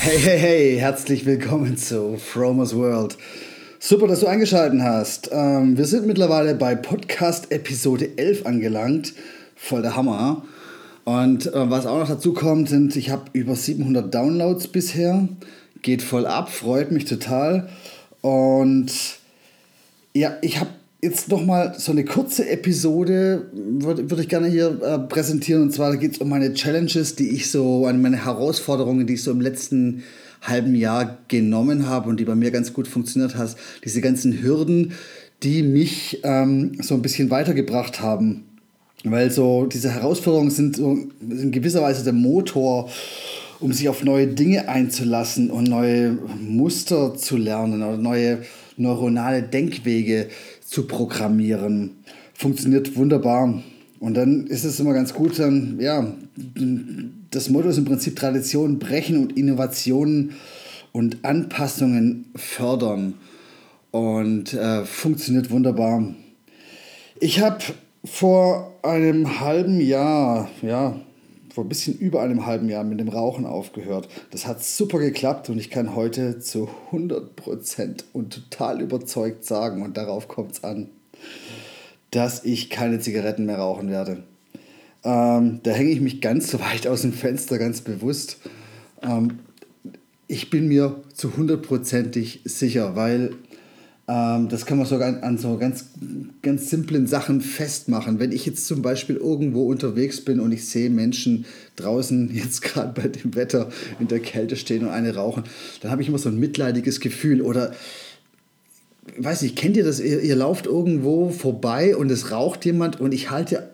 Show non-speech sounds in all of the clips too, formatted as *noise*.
Hey, hey, hey, herzlich willkommen zu Fromers World. Super, dass du eingeschaltet hast. Ähm, wir sind mittlerweile bei Podcast Episode 11 angelangt. Voll der Hammer. Und äh, was auch noch dazu kommt, sind, ich habe über 700 Downloads bisher. Geht voll ab, freut mich total. Und ja, ich habe jetzt nochmal so eine kurze Episode, würde würd ich gerne hier äh, präsentieren. Und zwar geht es um meine Challenges, die ich so, an meine Herausforderungen, die ich so im letzten halben Jahr genommen habe und die bei mir ganz gut funktioniert hat. Diese ganzen Hürden, die mich ähm, so ein bisschen weitergebracht haben. Weil so diese Herausforderungen sind so in gewisser Weise der Motor, um sich auf neue Dinge einzulassen und neue Muster zu lernen oder neue neuronale Denkwege zu programmieren. Funktioniert wunderbar. Und dann ist es immer ganz gut, dann, ja, das Motto ist im Prinzip Tradition brechen und Innovationen und Anpassungen fördern. Und äh, funktioniert wunderbar. Ich habe vor einem halben Jahr, ja, vor ein bisschen über einem halben Jahr mit dem Rauchen aufgehört. Das hat super geklappt und ich kann heute zu 100% und total überzeugt sagen, und darauf kommt es an, dass ich keine Zigaretten mehr rauchen werde. Ähm, da hänge ich mich ganz weit aus dem Fenster, ganz bewusst. Ähm, ich bin mir zu hundertprozentig sicher, weil das kann man sogar an, an, so ganz, ganz simplen Sachen festmachen. Wenn ich jetzt zum Beispiel irgendwo unterwegs bin und ich sehe Menschen draußen *laughs* jetzt gerade bei dem Wetter in der Kälte stehen und eine rauchen, dann habe ich immer so ein mitleidiges Gefühl oder weiß nicht, kennt ihr das? Ihr, ihr lauft irgendwo vorbei und es raucht jemand und ich halte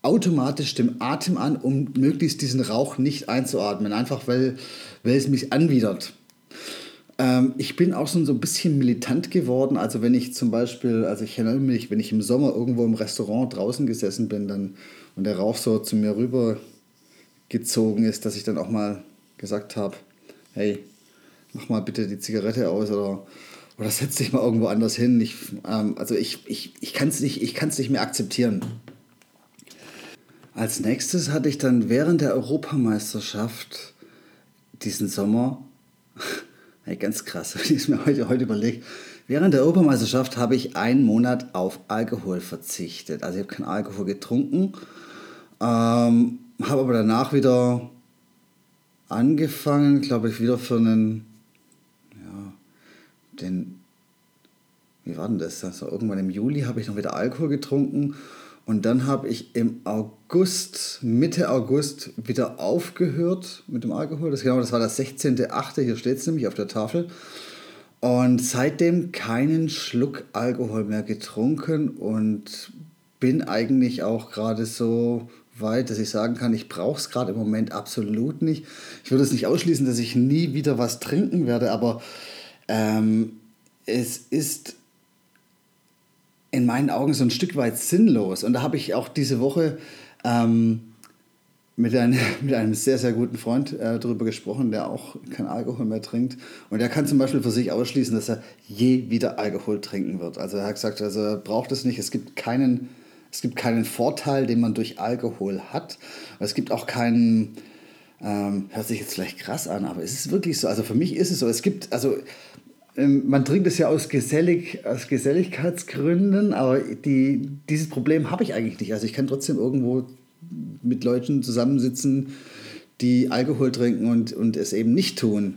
automatisch den Atem an, um möglichst diesen Rauch nicht einzuatmen, einfach weil, weil es mich anwidert. Ähm, ich bin auch schon so ein bisschen militant geworden. Also wenn ich zum Beispiel, also ich erinnere mich, wenn ich im Sommer irgendwo im Restaurant draußen gesessen bin dann, und der Rauch so zu mir rüber gezogen ist, dass ich dann auch mal gesagt habe, hey, mach mal bitte die Zigarette aus oder, oder setz dich mal irgendwo anders hin. Ich, ähm, also ich, ich, ich kann es nicht, nicht mehr akzeptieren. Als nächstes hatte ich dann während der Europameisterschaft diesen Sommer Hey, ganz krass, *laughs* ich es mir heute, heute überlege. Während der Europameisterschaft habe ich einen Monat auf Alkohol verzichtet. Also ich habe keinen Alkohol getrunken, ähm, habe aber danach wieder angefangen, glaube ich, wieder für einen, ja, den, wie war denn das? Also irgendwann im Juli habe ich noch wieder Alkohol getrunken und dann habe ich im August, Mitte August, wieder aufgehört mit dem Alkohol. Das, genau, das war das 16.8., hier steht es nämlich auf der Tafel. Und seitdem keinen Schluck Alkohol mehr getrunken und bin eigentlich auch gerade so weit, dass ich sagen kann, ich brauche es gerade im Moment absolut nicht. Ich würde es nicht ausschließen, dass ich nie wieder was trinken werde, aber ähm, es ist in meinen Augen so ein Stück weit sinnlos. Und da habe ich auch diese Woche ähm, mit, ein, *laughs* mit einem sehr, sehr guten Freund äh, darüber gesprochen, der auch kein Alkohol mehr trinkt. Und der kann zum Beispiel für sich ausschließen, dass er je wieder Alkohol trinken wird. Also er hat gesagt, also er braucht es nicht. Es gibt keinen, es gibt keinen Vorteil, den man durch Alkohol hat. Es gibt auch keinen, ähm, hört sich jetzt vielleicht krass an, aber es ist wirklich so. Also für mich ist es so. Es gibt, also man trinkt es ja aus, Gesellig, aus Geselligkeitsgründen, aber die, dieses Problem habe ich eigentlich nicht. Also ich kann trotzdem irgendwo mit Leuten zusammensitzen, die Alkohol trinken und, und es eben nicht tun.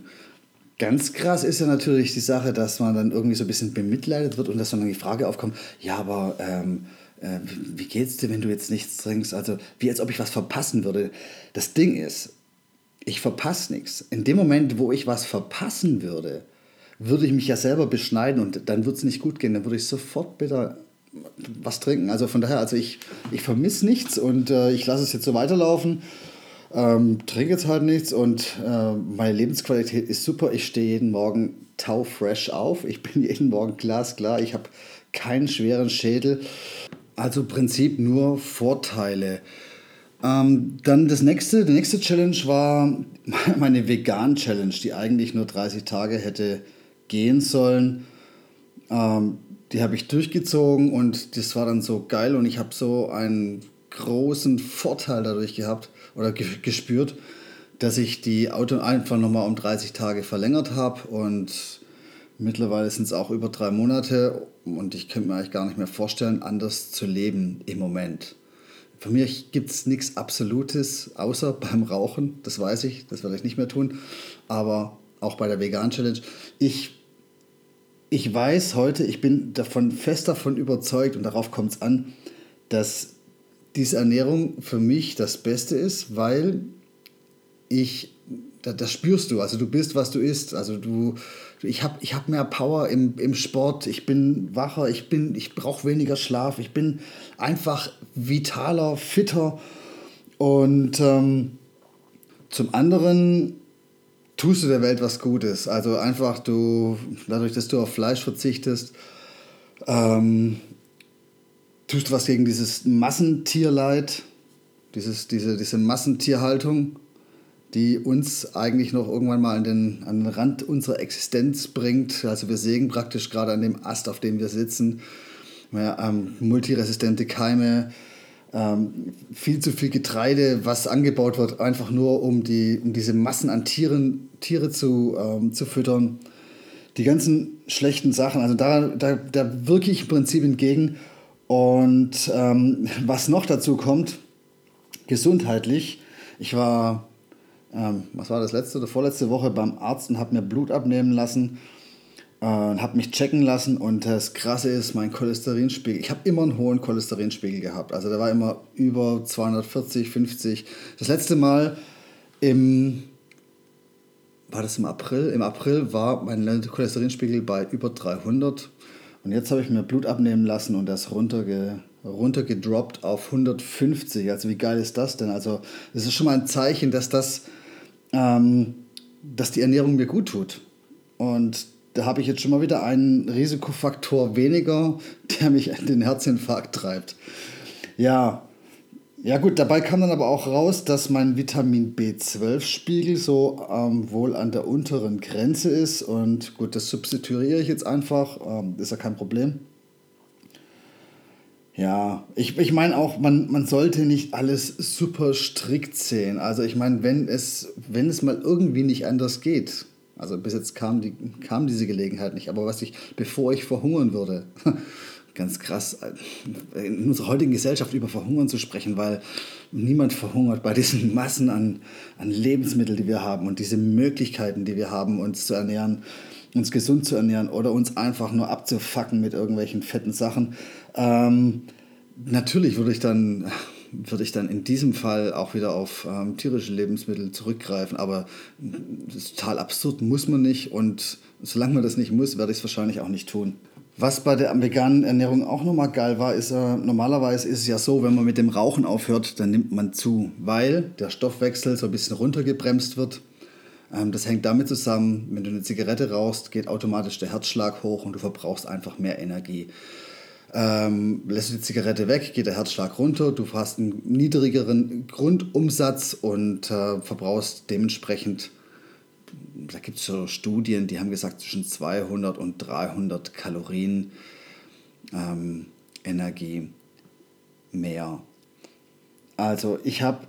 Ganz krass ist ja natürlich die Sache, dass man dann irgendwie so ein bisschen bemitleidet wird und dass dann die Frage aufkommt, ja, aber ähm, äh, wie geht's dir, wenn du jetzt nichts trinkst? Also wie als ob ich was verpassen würde. Das Ding ist, ich verpasse nichts. In dem Moment, wo ich was verpassen würde, würde ich mich ja selber beschneiden und dann würde es nicht gut gehen. Dann würde ich sofort bitte was trinken. Also von daher, also ich, ich vermisse nichts und äh, ich lasse es jetzt so weiterlaufen. Ähm, trinke jetzt halt nichts und äh, meine Lebensqualität ist super. Ich stehe jeden Morgen taufresh auf. Ich *laughs* bin jeden Morgen glasklar. Ich habe keinen schweren Schädel. Also im Prinzip nur Vorteile. Ähm, dann das nächste, die nächste Challenge war *laughs* meine Vegan-Challenge, die eigentlich nur 30 Tage hätte gehen sollen. Ähm, die habe ich durchgezogen und das war dann so geil und ich habe so einen großen Vorteil dadurch gehabt oder gespürt, dass ich die Auto einfach nochmal um 30 Tage verlängert habe und mittlerweile sind es auch über drei Monate und ich könnte mir eigentlich gar nicht mehr vorstellen, anders zu leben im Moment. Für mich gibt es nichts Absolutes, außer *laughs* beim Rauchen, das weiß ich, das werde ich nicht mehr tun, aber auch bei der Vegan Challenge. Ich ich weiß heute, ich bin davon fest davon überzeugt und darauf kommt es an, dass diese Ernährung für mich das Beste ist, weil ich, das, spürst du, also du bist, was du isst, also du, ich habe ich hab mehr Power im, im Sport, ich bin wacher, ich, ich brauche weniger Schlaf, ich bin einfach vitaler, fitter. Und ähm, zum anderen tust du der Welt was Gutes. Also einfach du, dadurch, dass du auf Fleisch verzichtest, ähm, tust du was gegen dieses Massentierleid, dieses, diese, diese Massentierhaltung, die uns eigentlich noch irgendwann mal an den, an den Rand unserer Existenz bringt. Also wir sägen praktisch gerade an dem Ast, auf dem wir sitzen. Ja, ähm, multiresistente Keime, ähm, viel zu viel Getreide, was angebaut wird, einfach nur um, die, um diese Massen an Tieren, Tiere zu, ähm, zu füttern. Die ganzen schlechten Sachen, also da, da, da wirke ich im Prinzip entgegen. Und ähm, was noch dazu kommt, gesundheitlich, ich war, ähm, was war das letzte oder vorletzte Woche beim Arzt und habe mir Blut abnehmen lassen äh, habe mich checken lassen und das Krasse ist, mein Cholesterinspiegel, ich habe immer einen hohen Cholesterinspiegel gehabt. Also der war immer über 240, 50. Das letzte Mal im, war das im April? Im April war mein Cholesterinspiegel bei über 300 und jetzt habe ich mir Blut abnehmen lassen und das runterge, runtergedroppt auf 150. Also wie geil ist das denn? Also das ist schon mal ein Zeichen, dass das, ähm, dass die Ernährung mir gut tut. Und da habe ich jetzt schon mal wieder einen Risikofaktor weniger, der mich in den Herzinfarkt treibt. Ja, ja gut, dabei kam dann aber auch raus, dass mein Vitamin B12-Spiegel so ähm, wohl an der unteren Grenze ist. Und gut, das substituiere ich jetzt einfach, ähm, ist ja kein Problem. Ja, ich, ich meine auch, man, man sollte nicht alles super strikt sehen. Also ich meine, wenn es, wenn es mal irgendwie nicht anders geht, also bis jetzt kam, die, kam diese Gelegenheit nicht. Aber was ich, bevor ich verhungern würde, *laughs* ganz krass, in unserer heutigen Gesellschaft über Verhungern zu sprechen, weil niemand verhungert bei diesen Massen an, an Lebensmitteln, die wir haben und diese Möglichkeiten, die wir haben, uns zu ernähren, uns gesund zu ernähren oder uns einfach nur abzufacken mit irgendwelchen fetten Sachen. Ähm, natürlich würde ich dann würde ich dann in diesem Fall auch wieder auf ähm, tierische Lebensmittel zurückgreifen. Aber das ist total absurd, muss man nicht. Und solange man das nicht muss, werde ich es wahrscheinlich auch nicht tun. Was bei der veganen Ernährung auch nochmal geil war, ist, äh, normalerweise ist es ja so, wenn man mit dem Rauchen aufhört, dann nimmt man zu, weil der Stoffwechsel so ein bisschen runtergebremst wird. Ähm, das hängt damit zusammen, wenn du eine Zigarette rauchst, geht automatisch der Herzschlag hoch und du verbrauchst einfach mehr Energie. Ähm, lässt du die Zigarette weg, geht der Herzschlag runter, du hast einen niedrigeren Grundumsatz und äh, verbrauchst dementsprechend, da gibt es so Studien, die haben gesagt, zwischen 200 und 300 Kalorien ähm, Energie mehr. Also ich habe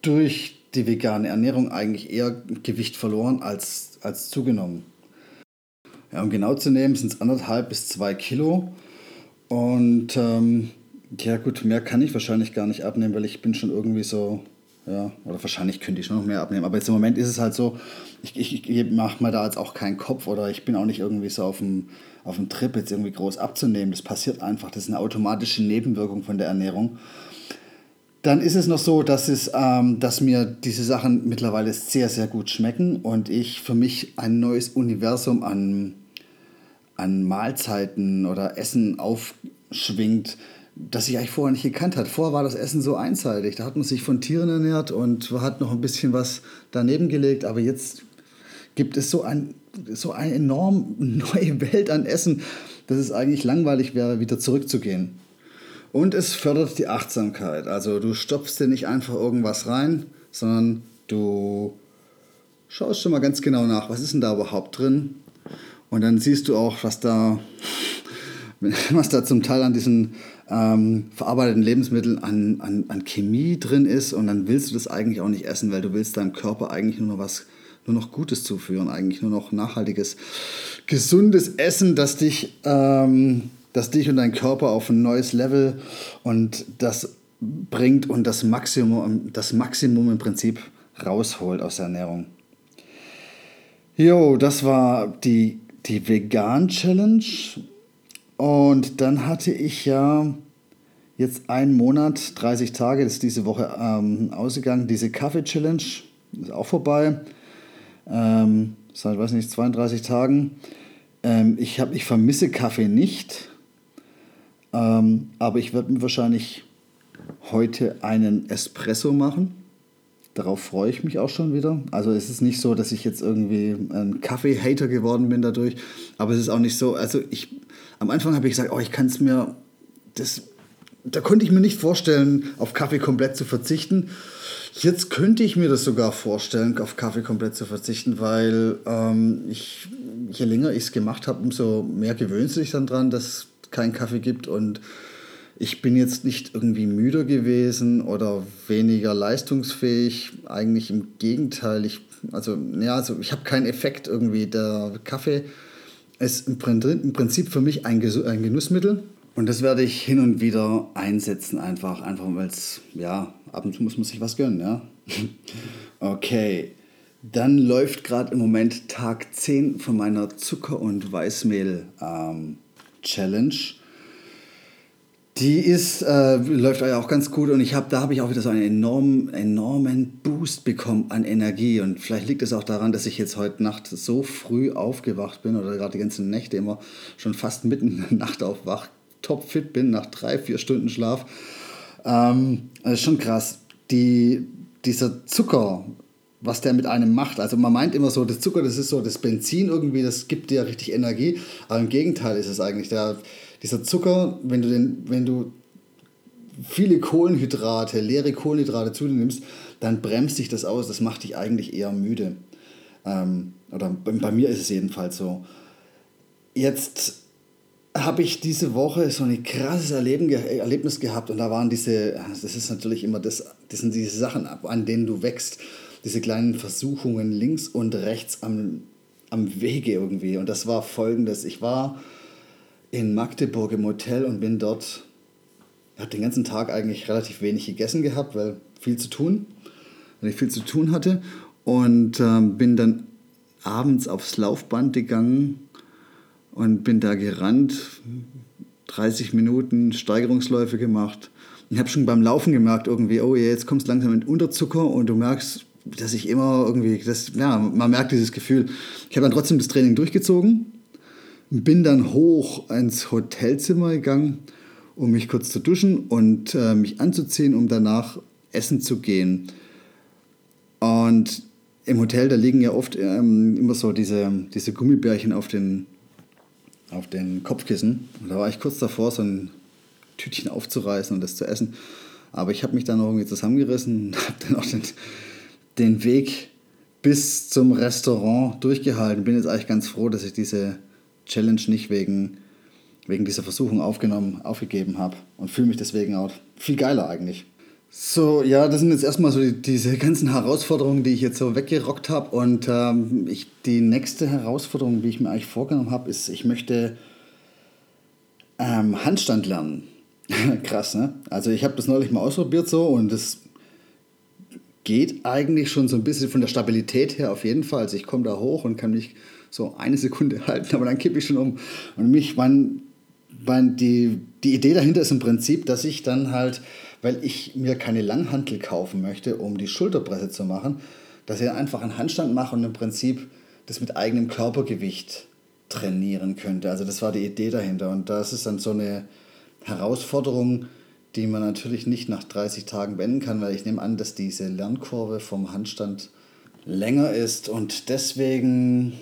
durch die vegane Ernährung eigentlich eher Gewicht verloren als, als zugenommen. Ja, um genau zu nehmen, sind es anderthalb bis zwei Kilo. Und ähm, ja gut, mehr kann ich wahrscheinlich gar nicht abnehmen, weil ich bin schon irgendwie so, ja, oder wahrscheinlich könnte ich schon noch mehr abnehmen. Aber jetzt im Moment ist es halt so, ich, ich, ich mache mir da jetzt auch keinen Kopf oder ich bin auch nicht irgendwie so auf dem, auf dem Trip, jetzt irgendwie groß abzunehmen. Das passiert einfach, das ist eine automatische Nebenwirkung von der Ernährung. Dann ist es noch so, dass, es, ähm, dass mir diese Sachen mittlerweile sehr, sehr gut schmecken und ich für mich ein neues Universum an an Mahlzeiten oder Essen aufschwingt, das ich eigentlich vorher nicht gekannt hat. Vorher war das Essen so einseitig. Da hat man sich von Tieren ernährt und hat noch ein bisschen was daneben gelegt. Aber jetzt gibt es so, ein, so eine enorm *laughs* neue Welt an Essen, dass es eigentlich langweilig wäre, wieder zurückzugehen. Und es fördert die Achtsamkeit. Also du stopfst dir nicht einfach irgendwas rein, sondern du schaust schon mal ganz genau nach, was ist denn da überhaupt drin. Und dann siehst du auch, was da, *laughs* was da zum Teil an diesen ähm, verarbeiteten Lebensmitteln an, an, an Chemie drin ist. Und dann willst du das eigentlich auch nicht essen, weil du willst deinem Körper eigentlich nur noch was nur noch Gutes zuführen, eigentlich nur noch nachhaltiges, gesundes Essen, das dich, ähm, das dich und dein Körper auf ein neues Level und das bringt und das Maximum, das Maximum im Prinzip rausholt aus der Ernährung. Jo, das war die, die Vegan-Challenge. Und dann hatte ich ja jetzt einen Monat, 30 Tage, das ist diese Woche ähm, ausgegangen, diese Kaffee-Challenge ist auch vorbei. Ähm, seit, weiß nicht, 32 Tagen. Ähm, ich, hab, ich vermisse Kaffee nicht, ähm, aber ich werde mir wahrscheinlich heute einen Espresso machen. Darauf freue ich mich auch schon wieder. Also es ist nicht so, dass ich jetzt irgendwie ein Kaffee-Hater geworden bin dadurch, aber es ist auch nicht so, also ich, am Anfang habe ich gesagt, oh, ich kann es mir, das, da konnte ich mir nicht vorstellen, auf Kaffee komplett zu verzichten. Jetzt könnte ich mir das sogar vorstellen, auf Kaffee komplett zu verzichten, weil ähm, ich, je länger ich es gemacht habe, umso mehr gewöhnst du dich dann dran, dass es keinen Kaffee gibt und ich bin jetzt nicht irgendwie müder gewesen oder weniger leistungsfähig. Eigentlich im Gegenteil. Ich, also, ja, also ich habe keinen Effekt irgendwie. Der Kaffee ist im Prinzip für mich ein, ein Genussmittel. Und das werde ich hin und wieder einsetzen, einfach, einfach weil es, ja, ab und zu muss man sich was gönnen, ja. *laughs* okay, dann läuft gerade im Moment Tag 10 von meiner Zucker- und Weißmehl-Challenge. Ähm, die ist, äh, läuft ja auch ganz gut und ich habe, da habe ich auch wieder so einen enormen, enormen Boost bekommen an Energie und vielleicht liegt es auch daran, dass ich jetzt heute Nacht so früh aufgewacht bin oder gerade die ganzen Nächte immer schon fast mitten in der Nacht aufwach, topfit bin nach drei, vier Stunden Schlaf. Ähm, das ist schon krass. Die, dieser Zucker, was der mit einem macht. Also man meint immer so, das Zucker, das ist so das Benzin irgendwie, das gibt dir richtig Energie. Aber im Gegenteil ist es eigentlich. Der, dieser Zucker, wenn du, den, wenn du viele Kohlenhydrate, leere Kohlenhydrate zu dir nimmst, dann bremst dich das aus. Das macht dich eigentlich eher müde. Ähm, oder bei mir ist es jedenfalls so. Jetzt habe ich diese Woche so ein krasses Erleben, Erlebnis gehabt und da waren diese, das ist natürlich immer das, das sind diese Sachen, an denen du wächst, diese kleinen Versuchungen links und rechts am, am Wege irgendwie. Und das war folgendes, ich war in Magdeburg im Hotel und bin dort, habe den ganzen Tag eigentlich relativ wenig gegessen gehabt, weil viel zu tun, weil ich viel zu tun hatte. Und ähm, bin dann abends aufs Laufband gegangen und bin da gerannt, 30 Minuten Steigerungsläufe gemacht. Ich habe schon beim Laufen gemerkt, irgendwie, oh, jetzt kommst du langsam in Unterzucker und du merkst, dass ich immer irgendwie, das, ja, man merkt dieses Gefühl. Ich habe dann trotzdem das Training durchgezogen bin dann hoch ins Hotelzimmer gegangen, um mich kurz zu duschen und äh, mich anzuziehen, um danach essen zu gehen. Und im Hotel, da liegen ja oft ähm, immer so diese, diese Gummibärchen auf den, auf den Kopfkissen. Und da war ich kurz davor, so ein Tütchen aufzureißen und das zu essen. Aber ich habe mich dann noch irgendwie zusammengerissen und *laughs* habe dann auch den, den Weg bis zum Restaurant durchgehalten. Bin jetzt eigentlich ganz froh, dass ich diese Challenge nicht wegen, wegen dieser Versuchung aufgenommen, aufgegeben habe und fühle mich deswegen auch viel geiler eigentlich. So, ja, das sind jetzt erstmal so die, diese ganzen Herausforderungen, die ich jetzt so weggerockt habe. Und ähm, ich, die nächste Herausforderung, die ich mir eigentlich vorgenommen habe, ist, ich möchte ähm, Handstand lernen. *laughs* Krass, ne? Also ich habe das neulich mal ausprobiert so und das geht eigentlich schon so ein bisschen von der Stabilität her auf jeden Fall. Also ich komme da hoch und kann mich so eine Sekunde *laughs* halten, aber dann kippe ich schon um. Und mich, mein, mein, die, die Idee dahinter ist im Prinzip, dass ich dann halt, weil ich mir keine Langhantel kaufen möchte, um die Schulterpresse zu machen, dass ich einfach einen Handstand mache und im Prinzip das mit eigenem Körpergewicht trainieren könnte. Also das war die Idee dahinter. Und das ist dann so eine Herausforderung, die man natürlich nicht nach 30 Tagen beenden kann, weil ich nehme an, dass diese Lernkurve vom Handstand länger ist und deswegen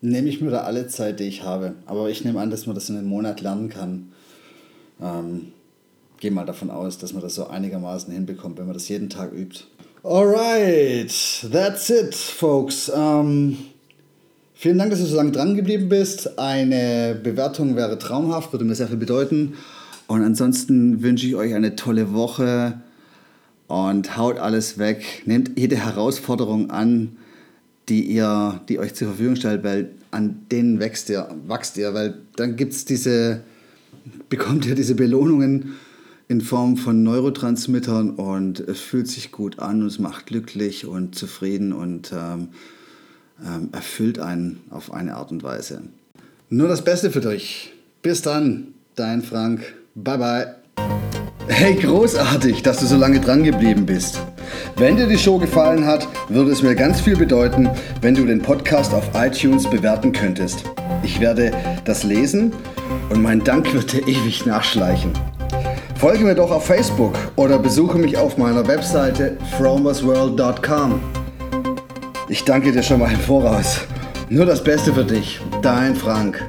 nehme ich mir da alle Zeit, die ich habe. Aber ich nehme an, dass man das in einem Monat lernen kann. Ähm, gehe mal davon aus, dass man das so einigermaßen hinbekommt, wenn man das jeden Tag übt. Alright, that's it, folks. Ähm, vielen Dank, dass du so lange dran geblieben bist. Eine Bewertung wäre traumhaft, würde mir sehr viel bedeuten. Und ansonsten wünsche ich euch eine tolle Woche und haut alles weg. Nehmt jede Herausforderung an, die ihr, die euch zur Verfügung stellt, weil an denen wächst ihr, wächst ihr, weil dann gibt's diese, bekommt ihr diese Belohnungen in Form von Neurotransmittern und es fühlt sich gut an und es macht glücklich und zufrieden und ähm, ähm, erfüllt einen auf eine Art und Weise. Nur das Beste für dich. Bis dann, dein Frank. Bye bye. Hey, großartig, dass du so lange dran geblieben bist. Wenn dir die Show gefallen hat, würde es mir ganz viel bedeuten, wenn du den Podcast auf iTunes bewerten könntest. Ich werde das lesen und mein Dank wird dir ewig nachschleichen. Folge mir doch auf Facebook oder besuche mich auf meiner Webseite fromersworld.com. Ich danke dir schon mal im Voraus. Nur das Beste für dich, dein Frank.